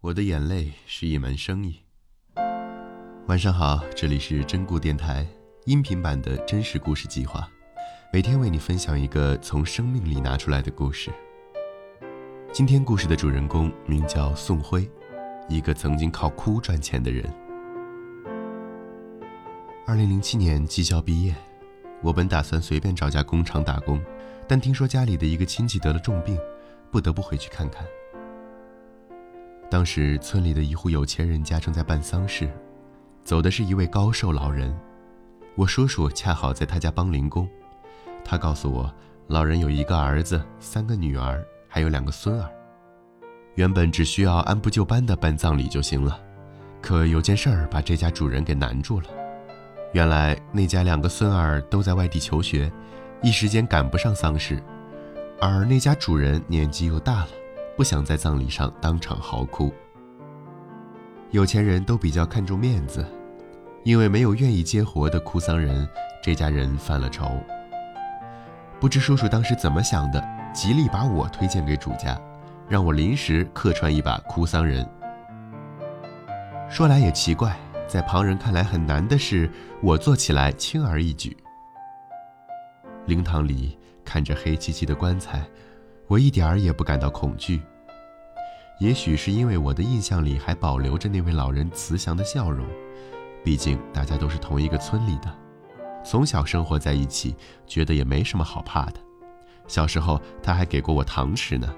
我的眼泪是一门生意。晚上好，这里是真故电台音频版的真实故事计划，每天为你分享一个从生命里拿出来的故事。今天故事的主人公名叫宋辉，一个曾经靠哭赚钱的人。二零零七年技校毕业，我本打算随便找家工厂打工，但听说家里的一个亲戚得了重病，不得不回去看看。当时村里的一户有钱人家正在办丧事，走的是一位高寿老人。我叔叔恰好在他家帮零工，他告诉我，老人有一个儿子，三个女儿，还有两个孙儿。原本只需要按部就班的办葬礼就行了，可有件事儿把这家主人给难住了。原来那家两个孙儿都在外地求学，一时间赶不上丧事，而那家主人年纪又大了。不想在葬礼上当场嚎哭。有钱人都比较看重面子，因为没有愿意接活的哭丧人，这家人犯了愁。不知叔叔当时怎么想的，极力把我推荐给主家，让我临时客串一把哭丧人。说来也奇怪，在旁人看来很难的事，我做起来轻而易举。灵堂里看着黑漆漆的棺材。我一点儿也不感到恐惧。也许是因为我的印象里还保留着那位老人慈祥的笑容，毕竟大家都是同一个村里的，从小生活在一起，觉得也没什么好怕的。小时候他还给过我糖吃呢。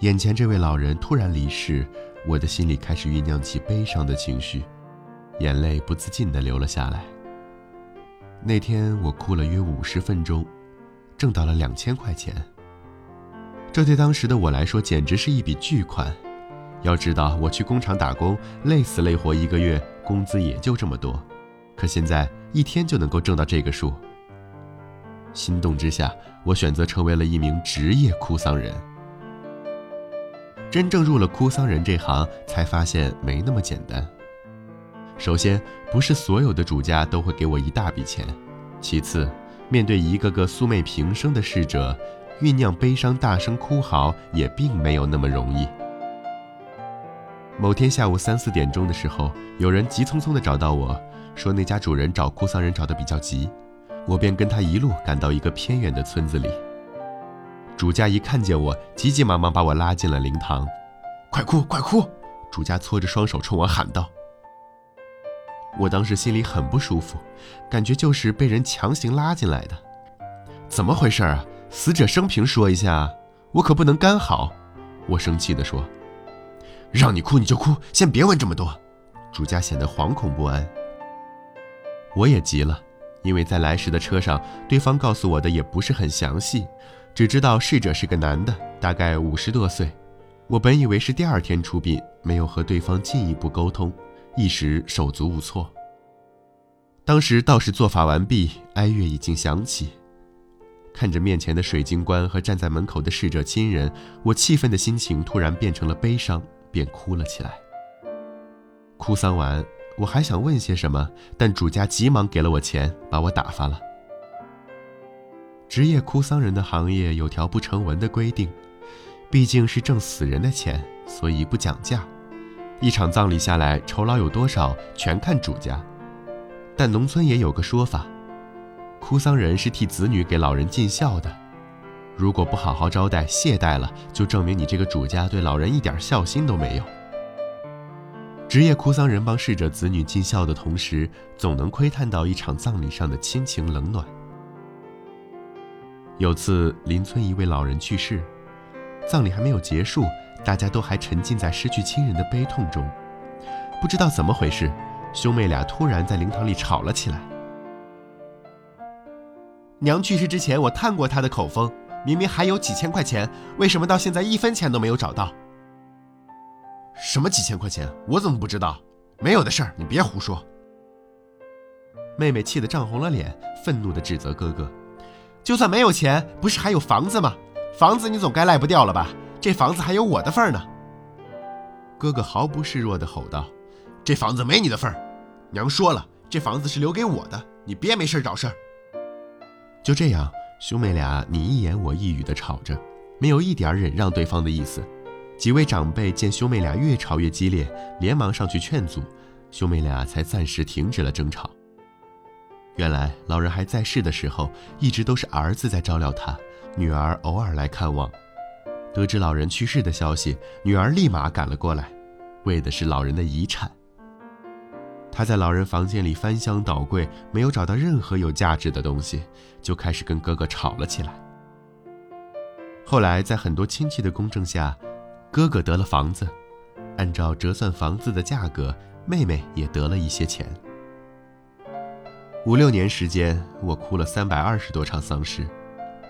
眼前这位老人突然离世，我的心里开始酝酿起悲伤的情绪，眼泪不自禁地流了下来。那天我哭了约五十分钟，挣到了两千块钱。这对当时的我来说简直是一笔巨款。要知道，我去工厂打工，累死累活一个月，工资也就这么多。可现在一天就能够挣到这个数。心动之下，我选择成为了一名职业哭丧人。真正入了哭丧人这行，才发现没那么简单。首先，不是所有的主家都会给我一大笔钱；其次，面对一个个素昧平生的逝者。酝酿悲伤，大声哭嚎也并没有那么容易。某天下午三四点钟的时候，有人急匆匆地找到我说，那家主人找哭丧人找得比较急，我便跟他一路赶到一个偏远的村子里。主家一看见我，急急忙忙把我拉进了灵堂，快哭快哭！主家搓着双手冲我喊道。我当时心里很不舒服，感觉就是被人强行拉进来的，怎么回事啊？死者生平说一下，我可不能干好。我生气地说：“让你哭你就哭，先别问这么多。”主家显得惶恐不安。我也急了，因为在来时的车上，对方告诉我的也不是很详细，只知道逝者是个男的，大概五十多岁。我本以为是第二天出殡，没有和对方进一步沟通，一时手足无措。当时道士做法完毕，哀乐已经响起。看着面前的水晶棺和站在门口的逝者亲人，我气愤的心情突然变成了悲伤，便哭了起来。哭丧完，我还想问些什么，但主家急忙给了我钱，把我打发了。职业哭丧人的行业有条不成文的规定，毕竟是挣死人的钱，所以不讲价。一场葬礼下来，酬劳有多少，全看主家。但农村也有个说法。哭丧人是替子女给老人尽孝的，如果不好好招待、懈怠了，就证明你这个主家对老人一点孝心都没有。职业哭丧人帮逝者子女尽孝的同时，总能窥探到一场葬礼上的亲情冷暖。有次邻村一位老人去世，葬礼还没有结束，大家都还沉浸在失去亲人的悲痛中，不知道怎么回事，兄妹俩突然在灵堂里吵了起来。娘去世之前，我探过她的口风，明明还有几千块钱，为什么到现在一分钱都没有找到？什么几千块钱？我怎么不知道？没有的事儿，你别胡说！妹妹气得涨红了脸，愤怒地指责哥哥：“就算没有钱，不是还有房子吗？房子你总该赖不掉了吧？这房子还有我的份儿呢！”哥哥毫不示弱地吼道：“这房子没你的份儿，娘说了，这房子是留给我的，你别没事找事儿。”就这样，兄妹俩你一言我一语的吵着，没有一点忍让对方的意思。几位长辈见兄妹俩越吵越激烈，连忙上去劝阻，兄妹俩才暂时停止了争吵。原来老人还在世的时候，一直都是儿子在照料他，女儿偶尔来看望。得知老人去世的消息，女儿立马赶了过来，为的是老人的遗产。他在老人房间里翻箱倒柜，没有找到任何有价值的东西，就开始跟哥哥吵了起来。后来在很多亲戚的公证下，哥哥得了房子，按照折算房子的价格，妹妹也得了一些钱。五六年时间，我哭了三百二十多场丧事，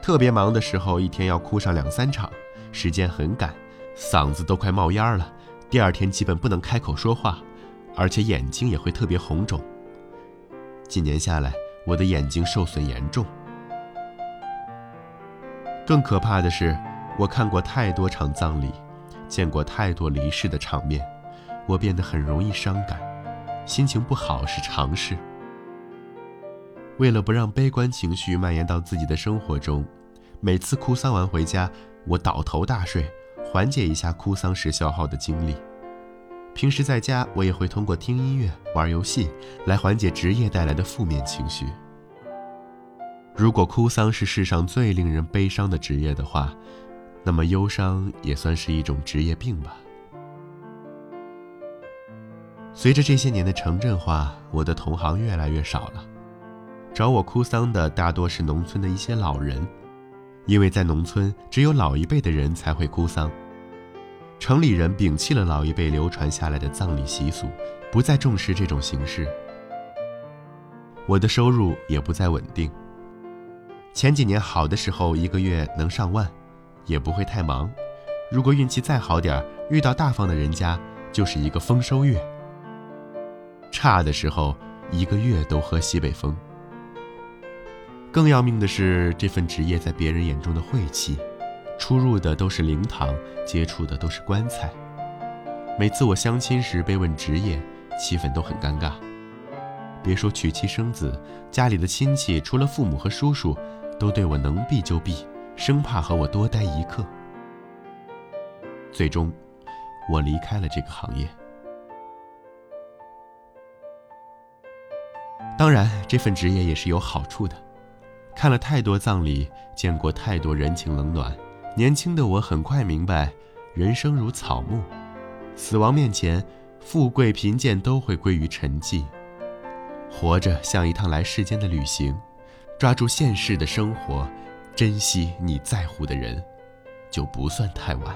特别忙的时候，一天要哭上两三场，时间很赶，嗓子都快冒烟了，第二天基本不能开口说话，而且眼睛也会特别红肿。几年下来，我的眼睛受损严重。更可怕的是，我看过太多场葬礼。见过太多离世的场面，我变得很容易伤感，心情不好是常事。为了不让悲观情绪蔓延到自己的生活中，每次哭丧完回家，我倒头大睡，缓解一下哭丧时消耗的精力。平时在家，我也会通过听音乐、玩游戏来缓解职业带来的负面情绪。如果哭丧是世上最令人悲伤的职业的话，那么忧伤也算是一种职业病吧。随着这些年的城镇化，我的同行越来越少了。找我哭丧的大多是农村的一些老人，因为在农村只有老一辈的人才会哭丧，城里人摒弃了老一辈流传下来的葬礼习俗，不再重视这种形式。我的收入也不再稳定。前几年好的时候，一个月能上万。也不会太忙，如果运气再好点遇到大方的人家，就是一个丰收月。差的时候，一个月都喝西北风。更要命的是，这份职业在别人眼中的晦气，出入的都是灵堂，接触的都是棺材。每次我相亲时被问职业，气氛都很尴尬。别说娶妻生子，家里的亲戚除了父母和叔叔，都对我能避就避。生怕和我多待一刻，最终，我离开了这个行业。当然，这份职业也是有好处的。看了太多葬礼，见过太多人情冷暖，年轻的我很快明白，人生如草木，死亡面前，富贵贫贱都会归于沉寂。活着像一趟来世间的旅行，抓住现世的生活。珍惜你在乎的人，就不算太晚。